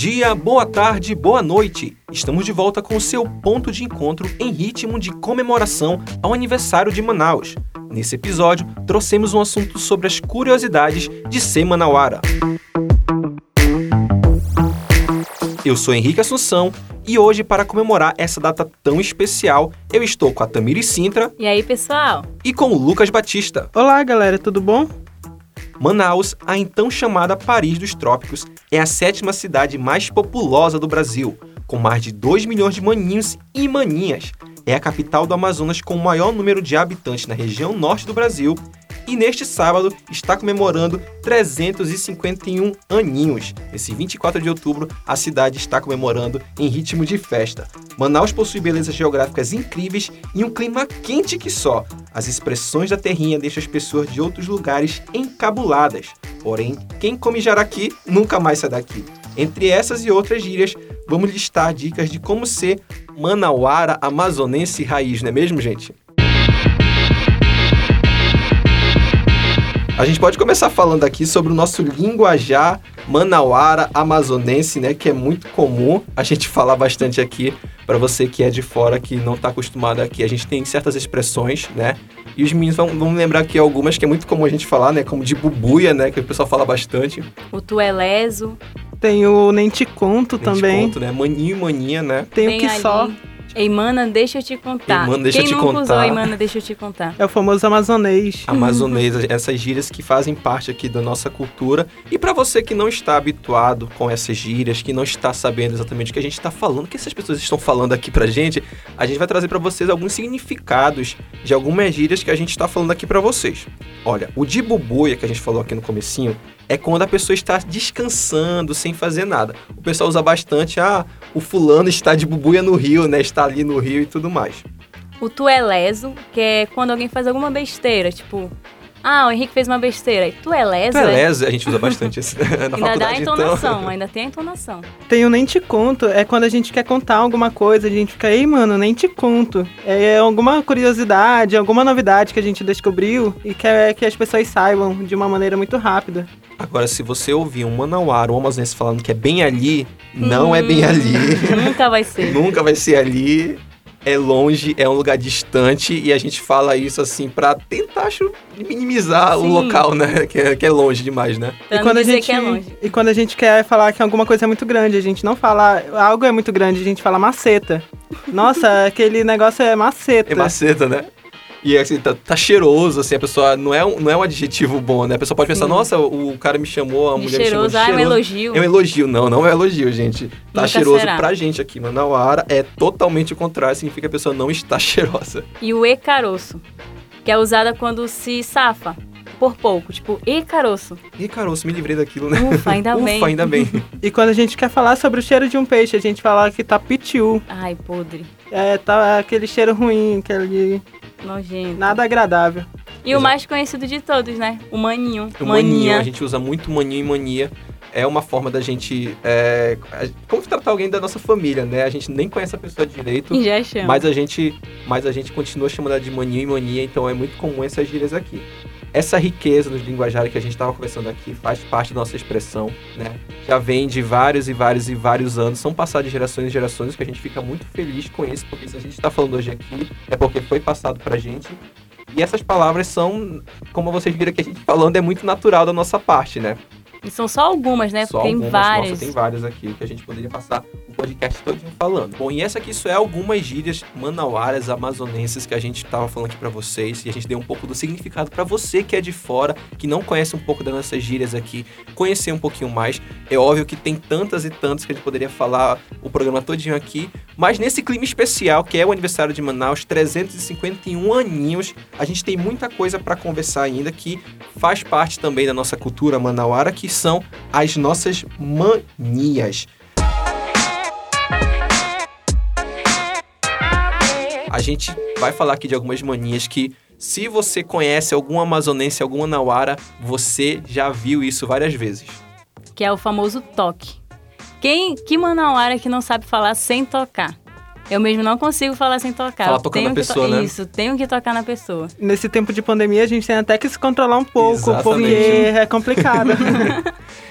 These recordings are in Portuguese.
dia, boa tarde, boa noite. Estamos de volta com o seu ponto de encontro em ritmo de comemoração ao aniversário de Manaus. Nesse episódio, trouxemos um assunto sobre as curiosidades de ser manauara. Eu sou Henrique Assunção e hoje, para comemorar essa data tão especial, eu estou com a Tamiri Sintra E aí, pessoal? e com o Lucas Batista. Olá, galera, tudo bom? Manaus, a então chamada Paris dos Trópicos, é a sétima cidade mais populosa do Brasil, com mais de 2 milhões de maninhos e maninhas. É a capital do Amazonas com o maior número de habitantes na região norte do Brasil e neste sábado está comemorando 351 aninhos. Nesse 24 de outubro, a cidade está comemorando em ritmo de festa. Manaus possui belezas geográficas incríveis e um clima quente que só. As expressões da terrinha deixam as pessoas de outros lugares encabuladas. Porém, quem come jaraqui nunca mais sai daqui. Entre essas e outras gírias, vamos listar dicas de como ser manauara amazonense raiz, não é mesmo, gente? A gente pode começar falando aqui sobre o nosso linguajar manauara amazonense, né, que é muito comum a gente falar bastante aqui para você que é de fora que não está acostumado aqui. A gente tem certas expressões, né? E os meninos vão, vão lembrar aqui algumas que é muito comum a gente falar, né, como de bubuia, né, que o pessoal fala bastante. O tu é leso. Tem o Nem Te Conto Nem te também. conto, né? Maninho e maninha, né? Tem Vem o que ali. só. Ei, mana, deixa eu te contar. Ei, mana, deixa Quem eu te nunca contar. usou, ei, mana, deixa eu te contar. É o famoso amazonês. amazonesa, essas gírias que fazem parte aqui da nossa cultura. E para você que não está habituado com essas gírias, que não está sabendo exatamente o que a gente está falando, o que essas pessoas estão falando aqui pra gente, a gente vai trazer para vocês alguns significados de algumas gírias que a gente está falando aqui para vocês. Olha, o de bubuia que a gente falou aqui no comecinho é quando a pessoa está descansando, sem fazer nada. O pessoal usa bastante, ah, o fulano está de bubuia no rio, né? Está ali no rio e tudo mais. O tu é leso, que é quando alguém faz alguma besteira, tipo... Ah, o Henrique fez uma besteira. E tu é leso, é? Beleza, a gente usa bastante na Ainda dá a então. entonação, ainda tem a entonação. Tem o Nem Te Conto. É quando a gente quer contar alguma coisa, a gente fica, ei, mano, nem te conto. É alguma curiosidade, alguma novidade que a gente descobriu e quer que as pessoas saibam de uma maneira muito rápida. Agora, se você ouvir um manauara, um amazonense falando que é bem ali, não é bem ali. Nunca vai ser. Nunca vai ser ali. É longe, é um lugar distante e a gente fala isso assim pra tentar acho, minimizar o Sim. local, né? Que é, que é longe demais, né? Pra e quando a gente que é longe. e quando a gente quer falar que alguma coisa é muito grande, a gente não fala algo é muito grande, a gente fala maceta. Nossa, aquele negócio é maceta. É maceta, né? E assim, tá, tá cheiroso, assim, a pessoa não é, um, não é um adjetivo bom, né? A pessoa pode pensar, Sim. nossa, o cara me chamou, a De mulher me chamou de cheiroso, ah, é um elogio. É um elogio, não, não é elogio, gente. Tá Nunca cheiroso será. pra gente aqui, Manauara é totalmente o contrário, significa que a pessoa não está cheirosa. E o e caroço, que é usada quando se safa por pouco, tipo, e caroço. Ih, caroço, me livrei daquilo, né? Ufa, ainda bem. Ufa, ainda bem. E quando a gente quer falar sobre o cheiro de um peixe, a gente fala que tá pitiu. Ai, podre, É, tá aquele cheiro ruim, aquele nojento. nada agradável. E o mais conhecido de todos, né? O maninho. O maninho, Maninha. a gente usa muito maninho e mania. É uma forma da gente. É, como tratar alguém da nossa família, né? A gente nem conhece a pessoa direito. E já chama. Mas a gente, mas a gente continua chamando ela de maninho e mania, então é muito comum essas gírias aqui. Essa riqueza nos linguajares que a gente estava conversando aqui faz parte da nossa expressão, né? Já vem de vários e vários e vários anos, são passados de gerações e gerações, que a gente fica muito feliz com isso, porque se a gente está falando hoje aqui, é porque foi passado pra gente. E essas palavras são, como vocês viram aqui a gente falando, é muito natural da nossa parte, né? E são só algumas, né? Só tem algumas, várias. Nossa, tem várias aqui que a gente poderia passar o podcast todo falando. Bom, e essa aqui só é algumas gírias manauaras, amazonenses que a gente tava falando aqui pra vocês e a gente deu um pouco do significado pra você que é de fora, que não conhece um pouco das nossas gírias aqui, conhecer um pouquinho mais. É óbvio que tem tantas e tantas que a gente poderia falar o programa todinho aqui, mas nesse clima especial, que é o aniversário de Manaus, 351 aninhos, a gente tem muita coisa pra conversar ainda que faz parte também da nossa cultura manauara, que são as nossas manias. A gente vai falar aqui de algumas manias que, se você conhece algum amazonense, algum manauara, você já viu isso várias vezes. Que é o famoso toque. Quem, que manauara que não sabe falar sem tocar? Eu mesmo não consigo falar sem tocar. Falar tocando tenho na que to- pessoa, né? Isso, tenho que tocar na pessoa. Nesse tempo de pandemia, a gente tem até que se controlar um pouco, Exatamente. porque é complicado.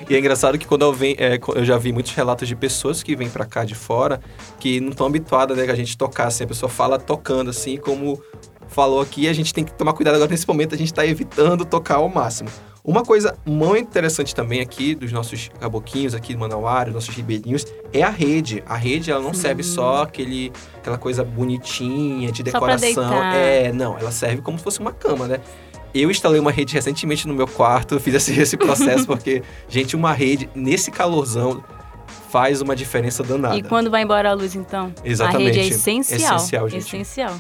E é engraçado que quando eu venho, é, eu já vi muitos relatos de pessoas que vêm pra cá de fora que não estão habituadas, né, que a gente tocar assim, a pessoa fala tocando assim, como falou aqui, a gente tem que tomar cuidado agora nesse momento, a gente tá evitando tocar ao máximo. Uma coisa muito interessante também aqui dos nossos caboquinhos aqui do Manauara, nossos ribeirinhos, é a rede. A rede, ela não Sim. serve só aquele, aquela coisa bonitinha de decoração. É, não, ela serve como se fosse uma cama, né? Eu instalei uma rede recentemente no meu quarto, fiz esse, esse processo porque, gente, uma rede nesse calorzão faz uma diferença danada. E quando vai embora a luz, então? Exatamente. A rede é essencial. Essencial, gente. Essencial.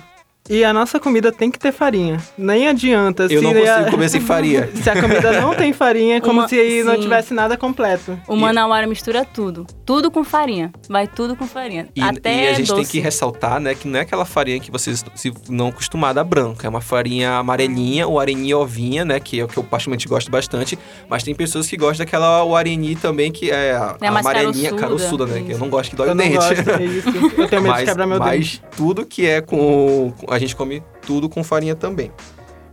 E a nossa comida tem que ter farinha. Nem adianta. Eu se não a- consigo comer sem farinha. Se a comida não tem farinha, é como Uma- se não sim. tivesse nada completo. O Manauara mistura tudo. Tudo com farinha. Vai tudo com farinha. E, Até e a gente doce. tem que ressaltar, né, que não é aquela farinha que vocês se não acostumada a branca, é uma farinha amarelinha, o areni ovinha, né, que é o que eu particularmente gosto bastante, mas tem pessoas que gostam daquela o areni também, que é a, É a mais amarelinha, caroçuda, caroçuda, né, que eu não gosto que dói Eu o não dente. gosto, é isso. Eu tenho medo de mas, quebrar meu dente. mas tudo que é com, com- a gente come tudo com farinha também.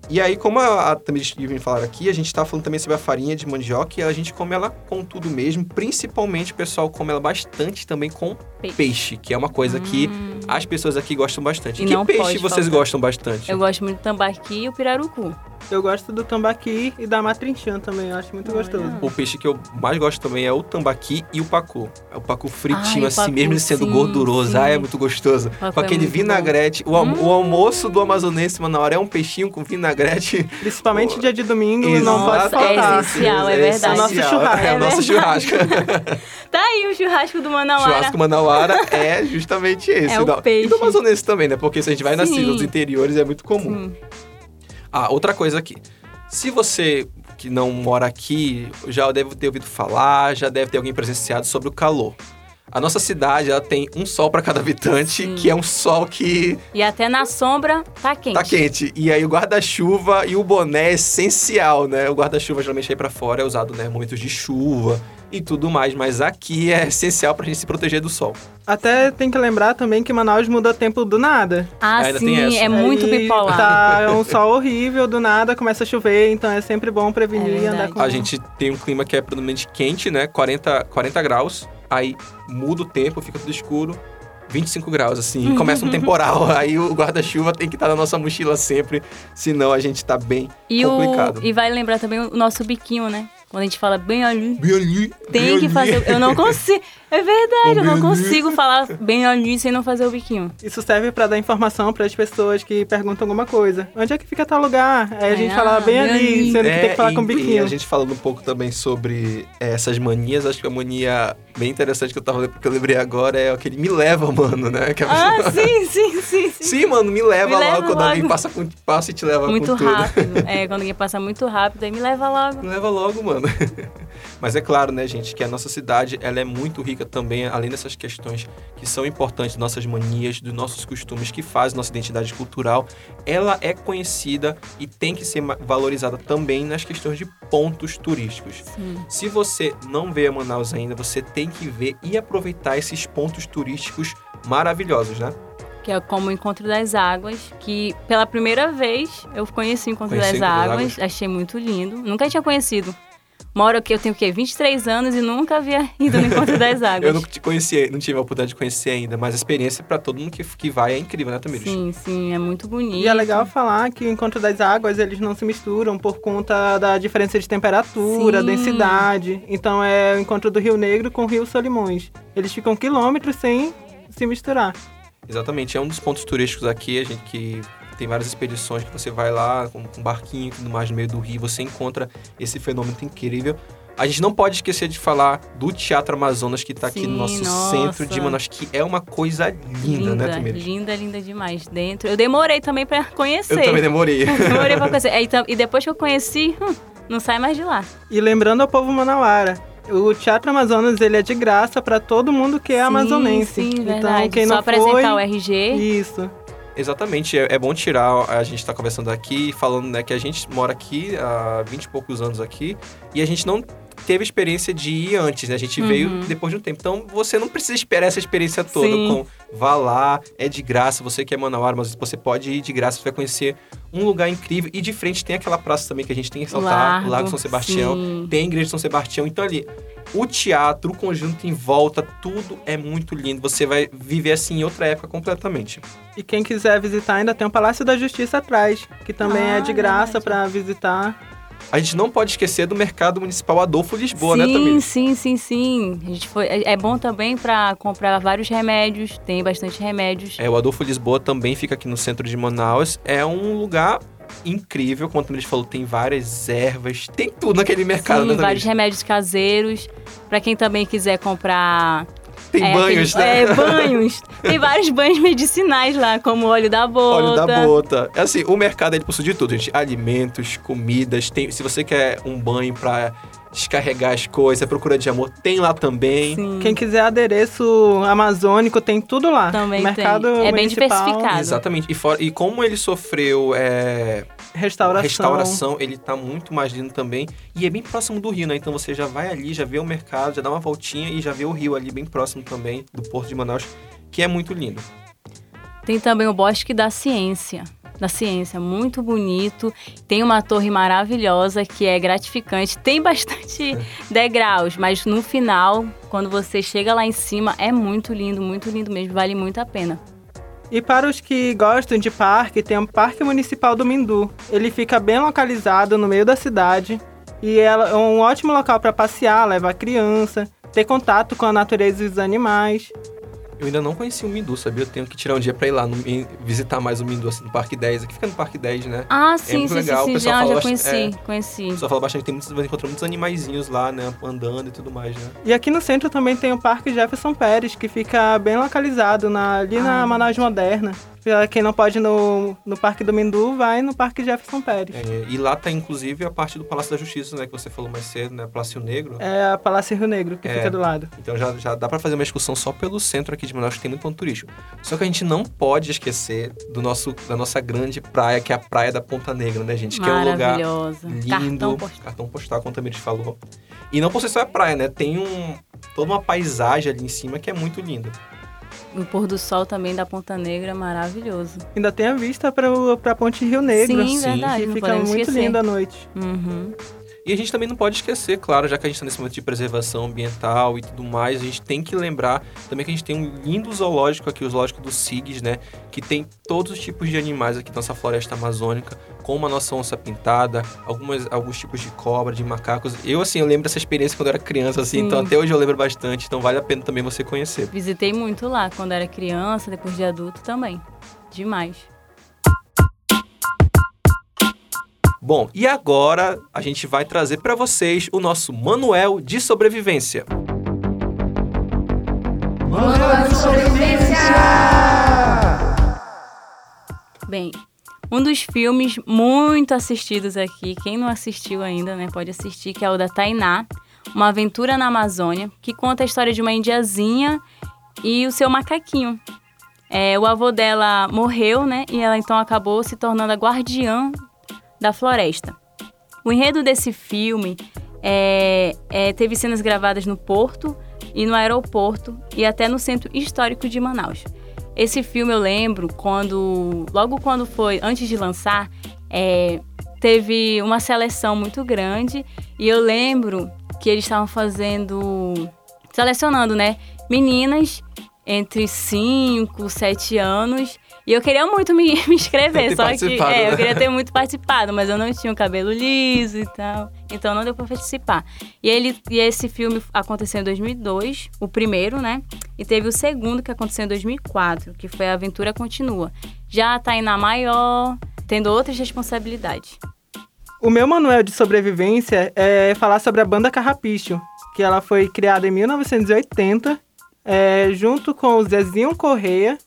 E aí, como a, a Tamires e me falaram aqui, a gente tá falando também sobre a farinha de mandioca e a gente come ela com tudo mesmo. Principalmente o pessoal come ela bastante também com Peixe. peixe, que é uma coisa que Hum. as pessoas aqui gostam bastante. E que não peixe vocês faltar. gostam bastante? Eu gosto muito do tambaqui e o pirarucu. Eu gosto do tambaqui e da matrinchã também, eu acho muito Olha. gostoso. O peixe que eu mais gosto também é o tambaqui e o pacu. É o pacu fritinho, Ai, o assim, pacu, mesmo ele sendo sim, gorduroso. sim. Ah, é muito gostoso. Com é aquele bom. vinagrete. O, Hum. o almoço do amazonense, mano, na hora é um peixinho com vinagrete. Principalmente dia de domingo, não Nossa, pode é faltar. essencial, é verdade. É o nosso churrasco. É o nosso É churrasco. Tá aí o churrasco do Manauara. churrasco manauara é justamente esse. É o Não, peixe. E do amazonense também, né? Porque se a gente vai nas nos interiores é muito comum. Sim. Ah, outra coisa aqui. Se você que não mora aqui já deve ter ouvido falar, já deve ter alguém presenciado sobre o calor. A nossa cidade ela tem um sol para cada habitante, Sim. que é um sol que E até na sombra tá quente. tá quente. E aí o guarda-chuva e o boné é essencial, né? O guarda-chuva geralmente aí para fora é usado, né, momentos de chuva e tudo mais, mas aqui é essencial pra gente se proteger do sol. Até tem que lembrar também que Manaus muda tempo do nada. Ah, Ainda tem sim, essa. é muito Aí bipolar. Tá é um sol horrível, do nada começa a chover, então é sempre bom prevenir É e andar com... A gente tem um clima que é predominantemente quente, né? 40, 40 graus. Aí muda o tempo, fica tudo escuro. 25 graus, assim, e começa um temporal. Aí o guarda-chuva tem que estar na nossa mochila sempre, senão a gente tá bem E, complicado. o, e vai lembrar também o nosso biquinho, né? Quando a gente fala bem ali, Bem ali, tem bem que ali. fazer. Eu não consigo. É verdade, eu não consigo falar bem ali sem não fazer o biquinho. Isso serve pra dar informação para as pessoas que perguntam alguma coisa. Onde é que fica tal lugar? Aí a É, gente ah, fala bem bem ali, ali. sendo que tem que falar É, com e- biquinho. E a gente falando um pouco também sobre é, essas manias, acho que a mania bem interessante que eu, tava, que eu lembrei agora é aquele me leva, mano, né? Que a Ah, pessoa- sim, sim, sim, sim. Sim, mano, me leva Me leva quando logo. alguém passa, com, passa e te leva Muito com tudo. rápido. É, quando alguém passa muito rápido, aí me leva logo. Me leva logo, mano. Mas é claro, né, gente, que a nossa cidade ela é muito rica também, além dessas questões que são importantes, nossas manias, dos nossos costumes, que fazem nossa identidade cultural. Ela é conhecida e tem que ser valorizada também nas questões de pontos turísticos. Sim. Se você não veio a Manaus ainda, você tem que ver e aproveitar esses pontos turísticos maravilhosos, né? Que é como o Encontro das Águas, que pela primeira vez eu conheci o Encontro Conheci das Encontro das Águas, Águas. achei muito lindo. Nunca tinha conhecido. Moro aqui, eu tenho o quê? 23 anos e nunca havia ido no Encontro das Águas. Eu não te conheci, não tive a oportunidade de conhecer ainda, mas a experiência para todo mundo que, que vai é incrível, né, Tamires? Sim, sim, é muito bonito. E é legal falar que o encontro das águas eles não se misturam por conta da diferença de temperatura, Sim. densidade. Então é o encontro do Rio Negro com o Rio Solimões. Eles ficam quilômetros sem se misturar. Exatamente, é um dos pontos turísticos aqui, a gente que tem várias expedições que você vai lá com, com barquinho e tudo mais no meio do rio, você encontra esse fenômeno incrível. A gente não pode esquecer de falar do Teatro Amazonas que está aqui no nosso nossa. centro de Manaus, que é uma coisa linda, né, Tamires? linda, linda demais. Dentro. Eu demorei também pra conhecer. Eu também demorei. demorei pra conhecer. É, então, e depois que eu conheci, hum, não sai mais de lá. E lembrando ao povo manauara, o Teatro Amazonas ele é de graça para todo mundo que é Sim, amazonense. Sim, então verdade. quem Só não apresentar foi, o RG. isso. Exatamente, é, é bom tirar, a gente tá conversando aqui, falando né, que a gente mora aqui há 20 e poucos anos aqui, e a gente não teve a experiência de ir antes, né? A gente Uhum. veio depois de um tempo. Então você não precisa esperar essa experiência toda. Sim. Com, vá lá, é de graça. Você que é Manauara, mas você pode ir de graça, você vai conhecer um lugar incrível. E de frente tem aquela praça também que a gente tem que ressaltar, Largo, São Sebastião. sim. Tem a Igreja de São Sebastião. Então ali, o teatro, o conjunto em volta, tudo é muito lindo. Você vai viver assim em outra época completamente. E quem quiser visitar, ainda tem o Palácio da Justiça atrás, que também Ah, é de graça pra visitar. A gente não pode esquecer do Mercado Municipal Adolfo Lisboa, sim, né, Tamir? sim, sim, sim. A gente foi, é é bom também pra comprar vários remédios. Tem bastante remédios. É, o Adolfo Lisboa também fica aqui no centro de Manaus. É um lugar incrível, como a Tamires falou, tem várias ervas, tem tudo naquele mercado, Sim, né, vários remédios caseiros. Pra quem também quiser comprar Tem é, banhos, aquele- né? É, banhos. Tem vários banhos medicinais lá, como óleo da bota. Óleo da bota. É assim, o mercado ele possui de tudo, gente. Alimentos, comidas, tem, se você quer um banho pra descarregar as coisas, procura de amor, tem lá também. Sim. Quem quiser adereço amazônico, tem tudo lá. Também Mercado tem. É bem diversificado. Exatamente. E, fora, e como ele sofreu é, Restauração. restauração, ele tá muito mais lindo também. E é bem próximo do rio, né? Então você já vai ali, já vê o mercado, já dá uma voltinha e já vê o rio ali bem próximo também do Porto de Manaus, que é muito lindo. Tem também o Bosque da Ciência. Da Ciência, muito bonito. Tem uma torre maravilhosa que é gratificante. Tem bastante degraus, mas no final, quando você chega lá em cima, é muito lindo, muito lindo mesmo. Vale muito a pena. E para os que gostam de parque, tem o Parque Municipal do Mindu. Ele fica bem localizado no meio da cidade e é um ótimo local para passear, levar criança, ter contato com a natureza e os animais. Eu ainda não conheci o Mindu, sabia? Eu tenho que tirar um dia pra ir lá no- visitar mais o Mindu, assim, no Parque 10. Aqui fica no Parque 10, né? Ah, sim, muito sim, legal, o sim, sim. pessoal Já, fala já bastante- conheci, conheci. O pessoal fala bastante, tem muitos, você encontra muitos animaizinhos lá, né? Andando e tudo mais, né? E aqui no centro também tem o Parque Jefferson Pérez, que fica bem localizado na- ali na Ah. Manaus Moderna. Pra Quem não pode ir no, no Parque do Mindu, vai no Parque Jefferson Pérez. É, e lá tá, inclusive, a parte do Palácio da Justiça, né? Que você falou mais cedo, né? Palácio Negro. É a Palácio Rio Negro, que É. fica do lado. Então já, já dá pra fazer uma excursão só pelo centro aqui de Manaus, que tem muito ponto turístico. Só que a gente não pode esquecer do nosso, da nossa grande praia, que é a Praia da Ponta Negra, né, gente? Que é um lugar lindo. Cartão postal. Cartão postal, como também a gente falou. E não por ser só a praia, né? Tem um, toda uma paisagem ali em cima que é muito linda. O pôr do sol também da Ponta Negra é maravilhoso. Ainda tem a vista para a Ponte Rio Negro. Sim, sim, verdade. que fica muito esquecer. linda à noite. Uhum. E a gente também não pode esquecer, claro, já que a gente está nesse momento de preservação ambiental e tudo mais, a gente tem que lembrar também que a gente tem um lindo zoológico aqui, o zoológico do SIGS, né? Que tem todos os tipos de animais aqui na nossa floresta amazônica, como a nossa onça pintada, algumas, alguns tipos de cobra, de macacos. Eu, assim, eu lembro dessa experiência quando eu era criança, assim, Sim. então até hoje eu lembro bastante, então vale a pena também você conhecer. Visitei muito lá quando era criança, depois de adulto também. Demais. Bom, e agora a gente vai trazer para vocês o nosso manual de sobrevivência. Bem, um dos filmes muito assistidos aqui, quem não assistiu ainda, né, pode assistir, que é o da Tainá, Uma Aventura na Amazônia, que conta a história de uma indiazinha e o seu macaquinho. É, o avô dela morreu, né, e ela então acabou se tornando a guardiã da floresta. O enredo desse filme é, é, teve cenas gravadas no porto e no aeroporto e até no centro histórico de Manaus. Esse filme eu lembro quando, logo quando foi, antes de lançar, é, teve uma seleção muito grande e eu lembro que eles estavam fazendo, selecionando, né, meninas entre 5, 7 anos e eu queria muito me, me inscrever, só que é, né? eu queria ter muito participado, mas eu não tinha o cabelo liso e tal, então não deu pra participar. E, ele, e esse filme aconteceu em 2002, o primeiro, né? E teve o segundo que aconteceu em 2004, que foi A Aventura Continua. Já tá na maior, tendo outras responsabilidades. O meu manual de sobrevivência é falar sobre a banda Carrapicho, que ela foi criada em 1980, é, junto com o Zezinho Correia,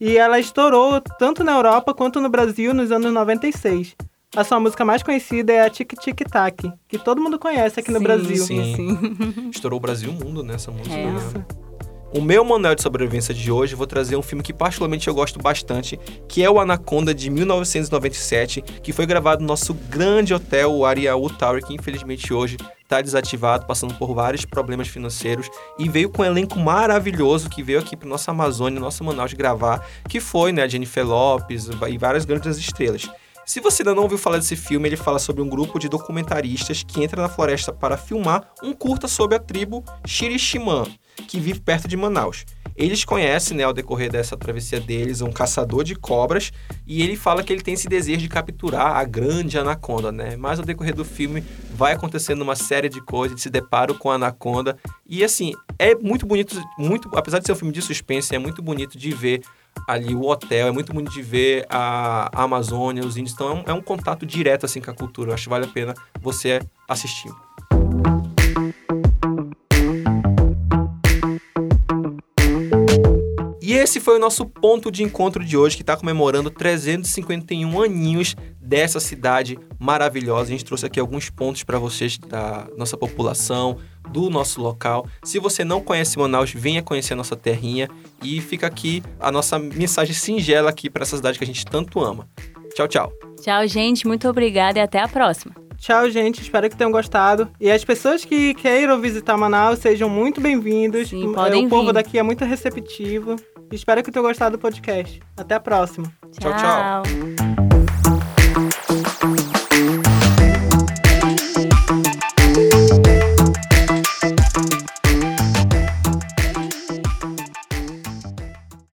e ela estourou tanto na Europa quanto no Brasil nos anos 96. A sua música mais conhecida é a Tic Tic Tac, que todo mundo conhece aqui no Sim, Brasil. sim. Sim. Estourou o Brasil e o mundo nessa música, É. né? O meu manual de sobrevivência de hoje, eu vou trazer um filme que particularmente eu gosto bastante, que é o Anaconda de 1997, que foi gravado no nosso grande hotel, o Ariaú Tower, que infelizmente hoje está desativado, passando por vários problemas financeiros e veio com um elenco maravilhoso que veio aqui para nossa Amazônia, nosso Manaus gravar, que foi, né, a Jennifer Lopes e várias grandes estrelas. Se você ainda não ouviu falar desse filme, ele fala sobre um grupo de documentaristas que entra na floresta para filmar um curta sobre a tribo Xiriximã, que vive perto de Manaus. Eles conhecem, né, ao decorrer dessa travessia deles, um caçador de cobras, e ele fala que ele tem esse desejo de capturar a grande anaconda, né? Mas ao decorrer do filme vai acontecendo uma série de coisas, de se deparo com a anaconda, e assim, é muito bonito, muito, apesar de ser um filme de suspense, é muito bonito de ver ali o hotel, é muito bonito de ver a, a Amazônia, os índios. Então é um, é um, contato direto assim com a cultura. Eu acho que vale a pena você assistir. E esse foi o nosso ponto de encontro de hoje, que está comemorando 351 aninhos dessa cidade maravilhosa. A gente trouxe aqui alguns pontos para vocês da nossa população, do nosso local. Se você não conhece Manaus, venha conhecer a nossa terrinha e fica aqui a nossa mensagem singela aqui para essa cidade que a gente tanto ama. Tchau, tchau. Tchau, gente. Muito obrigada e até a próxima. Tchau, gente. Espero que tenham gostado. E as pessoas que queiram visitar Manaus sejam muito bem-vindos. O povo vir. daqui é muito receptivo. Espero que tenham gostado do podcast. Até a próxima. Tchau, tchau.